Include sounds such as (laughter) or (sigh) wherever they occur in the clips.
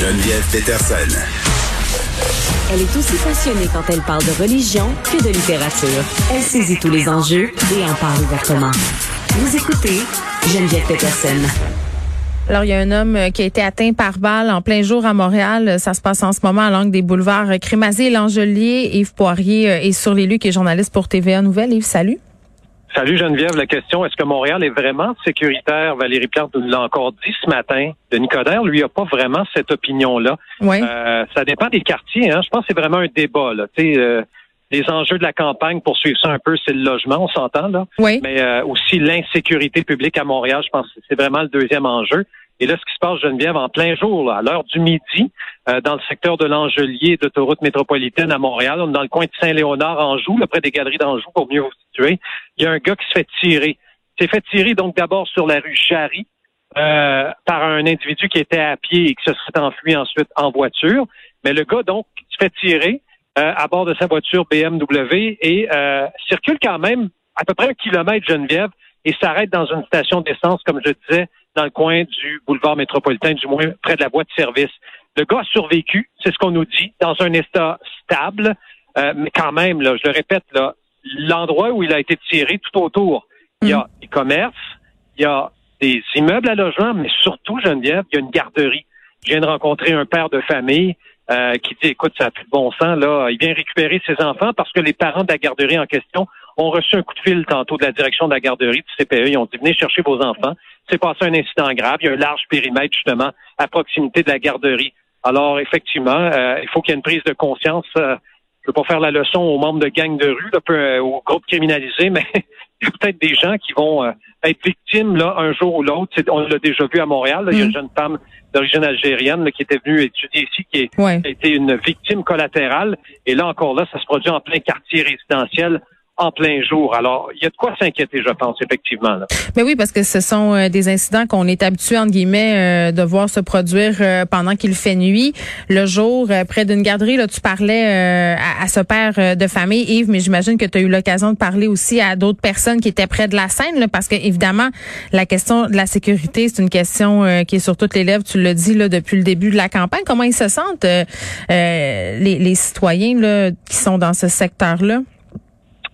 Geneviève Peterson. Elle est aussi passionnée quand elle parle de religion que de littérature. Elle saisit tous les enjeux et en parle ouvertement. Vous écoutez Geneviève Peterson. Alors, il y a un homme qui a été atteint par balle en plein jour à Montréal. Ça se passe en ce moment à l'angle des boulevards Crémazie et Langelier. Yves Poirier est sur les lieux, qui est journaliste pour TVA Nouvelle. Yves, salut. Salut Geneviève, la question, est-ce que Montréal est vraiment sécuritaire? Valérie Plante nous l'a encore dit ce matin. Denis Coderre, lui, a pas vraiment cette opinion-là. Oui. Euh, ça dépend des quartiers. Hein. Je pense que c'est vraiment un débat. Là. Euh, les enjeux de la campagne, pour suivre ça un peu, c'est le logement, on s'entend là. Oui. Mais euh, aussi l'insécurité publique à Montréal, je pense que c'est vraiment le deuxième enjeu. Et là, ce qui se passe, Geneviève, en plein jour, là, à l'heure du midi, euh, dans le secteur de l'Angelier d'autoroute métropolitaine à Montréal, on est dans le coin de Saint-Léonard, Anjou, là, près des galeries d'Anjou, pour mieux vous situer. Il y a un gars qui se fait tirer. Il s'est fait tirer donc d'abord sur la rue Jarry euh, par un individu qui était à pied et qui se serait enfui ensuite en voiture. Mais le gars, donc, se fait tirer euh, à bord de sa voiture BMW et circule quand même à peu près un kilomètre Geneviève et s'arrête dans une station d'essence, comme je disais, dans le coin du boulevard métropolitain, du moins près de la voie de service. Le gars a survécu, c'est ce qu'on nous dit, dans un état stable, euh, mais quand même, là, je le répète, là, l'endroit où il a été tiré tout autour, il y a mm. des commerces, il y a des immeubles à logement, mais surtout, Geneviève, il y a une garderie. Je viens de rencontrer un père de famille euh, qui dit, écoute, ça a plus de bon sens, là, il vient récupérer ses enfants parce que les parents de la garderie en question ont reçu un coup de fil tantôt de la direction de la garderie du CPE. Ils ont dit, venez chercher vos enfants s'est passé un incident grave. Il y a un large périmètre, justement, à proximité de la garderie. Alors, effectivement, euh, il faut qu'il y ait une prise de conscience. Euh, je ne veux pas faire la leçon aux membres de gangs de rue, là, euh, aux groupes criminalisés, (laughs) mais il y a peut-être des gens qui vont être victimes là, un jour ou l'autre. On l'a déjà vu à Montréal. Il y a une mm. jeune femme d'origine algérienne qui était venue étudier ici, qui a été une victime collatérale. Et là, encore là, ça se produit en plein quartier résidentiel en plein jour. Alors, il y a de quoi s'inquiéter, je pense, effectivement. Mais oui, parce que ce sont euh, des incidents qu'on est habitué, entre guillemets, euh, de voir se produire euh, pendant qu'il fait nuit. Le jour, près d'une garderie, là, tu parlais à, ce père de famille, Yves, mais j'imagine que tu as eu l'occasion de parler aussi à d'autres personnes qui étaient près de la scène, là, parce que évidemment, la question de la sécurité, c'est une question qui est sur toutes les lèvres, tu l'as dit là, depuis le début de la campagne. Comment ils se sentent, les, les citoyens là, qui sont dans ce secteur-là?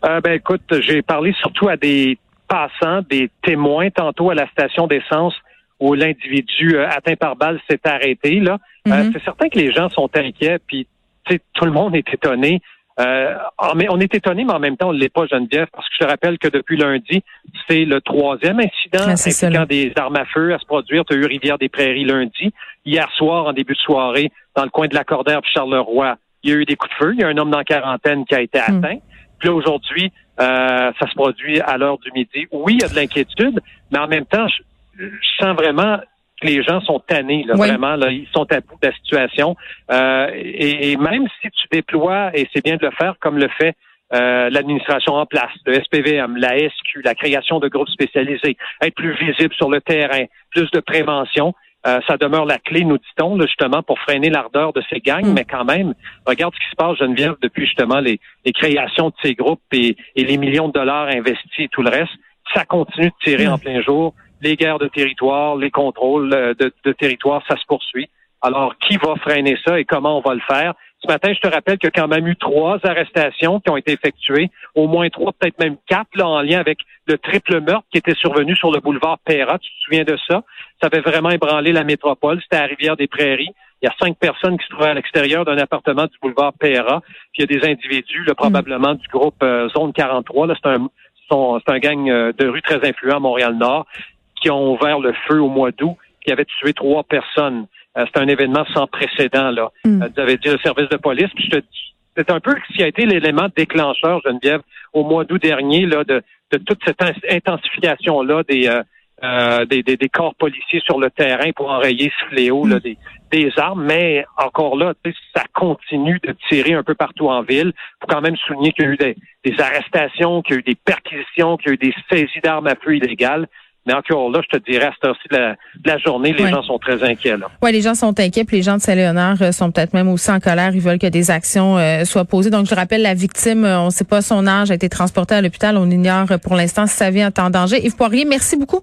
Euh, ben écoute, j'ai parlé surtout à des passants, des témoins tantôt à la station d'essence où l'individu euh, atteint par balle s'est arrêté. Là, euh, mm-hmm. c'est certain que les gens sont inquiets, puis tout le monde est étonné. on est étonné, mais en même temps, on ne l'est pas, Geneviève, parce que je te rappelle que depuis lundi, c'est le troisième incident ah, impliquant des armes à feu à se produire. Tu as eu Rivière-des-Prairies lundi. Hier soir, en début de soirée, dans le coin de la Cordère puis Charleroi, il y a eu des coups de feu. Il y a un homme dans quarantaine qui a été mm. Puis là, aujourd'hui, euh, ça se produit à l'heure du midi. Oui, il y a de l'inquiétude, mais en même temps, je, sens vraiment que les gens sont tannés, là, vraiment. Là, ils sont à bout de la situation. Euh, et, même si tu déploies, et c'est bien de le faire comme le fait euh, l'administration en place, le SPVM, la SQ, la création de groupes spécialisés, être plus visible sur le terrain, plus de prévention, euh, ça demeure la clé, nous dit-on, justement, pour freiner l'ardeur de ces gangs. Mm. Mais quand même, regarde ce qui se passe, Geneviève, depuis justement les, créations de ces groupes et, les millions de dollars investis et tout le reste. Ça continue de tirer mm. en plein jour. Les guerres de territoire, les contrôles euh, de, de territoire, ça se poursuit. Alors, qui va freiner ça et comment on va le faire? Ce matin, je te rappelle qu'il y a quand même eu trois arrestations qui ont été effectuées, au moins trois, peut-être même quatre, là, en lien avec le triple meurtre qui était survenu sur le boulevard Perra. Tu te souviens de ça? Ça avait vraiment ébranlé la métropole. C'était à Rivière-des-Prairies. Il y a cinq personnes qui se trouvaient à l'extérieur d'un appartement du boulevard Perra. Puis il y a des individus, là, probablement du groupe euh, Zone 43. Là, c'est un, c'est un gang euh, de rue très influent à Montréal-Nord qui ont ouvert le feu au mois d'août, qui avait tué trois personnes. Euh, c'est un événement sans précédent, là. Mm. Euh, vous avez dit le service de police. Puis je te c'est un peu ce qui a été l'élément déclencheur, Geneviève, au mois d'août dernier, là, de, de toute cette intensification-là des, euh, des, des, corps policiers sur le terrain pour enrayer ce fléau là, mm. des, des armes. Mais encore là, ça continue de tirer un peu partout en ville. Il faut quand même souligner qu'il y a eu des, des arrestations, qu'il y a eu des perquisitions, qu'il y a eu des saisies d'armes à feu illégales. Mais encore là, je te dirais, à cette heure-ci de la, journée, les gens sont très inquiets. Oui, les gens sont inquiets, puis les gens de Saint-Léonard euh, sont peut-être même aussi en colère. Ils veulent que des actions euh, soient posées. Donc, je rappelle, la victime, euh, on ne sait pas son âge, a été transportée à l'hôpital. On ignore pour l'instant si sa vie est en danger. Yves Poirier, merci beaucoup.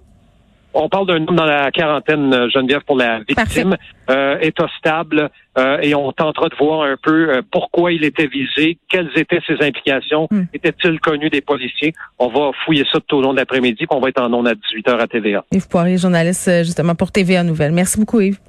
On parle d'un homme dans la quarantaine, Geneviève, pour la victime, euh, état stable, euh, et on tentera de voir un peu euh, pourquoi il était visé, quelles étaient ses implications, hmm. était-il connu des policiers? On va fouiller ça tout au long de l'après-midi, puis on va être en ondes à 18h à TVA. Yves Poirier, journaliste justement pour TVA Nouvelles. Merci beaucoup, Yves.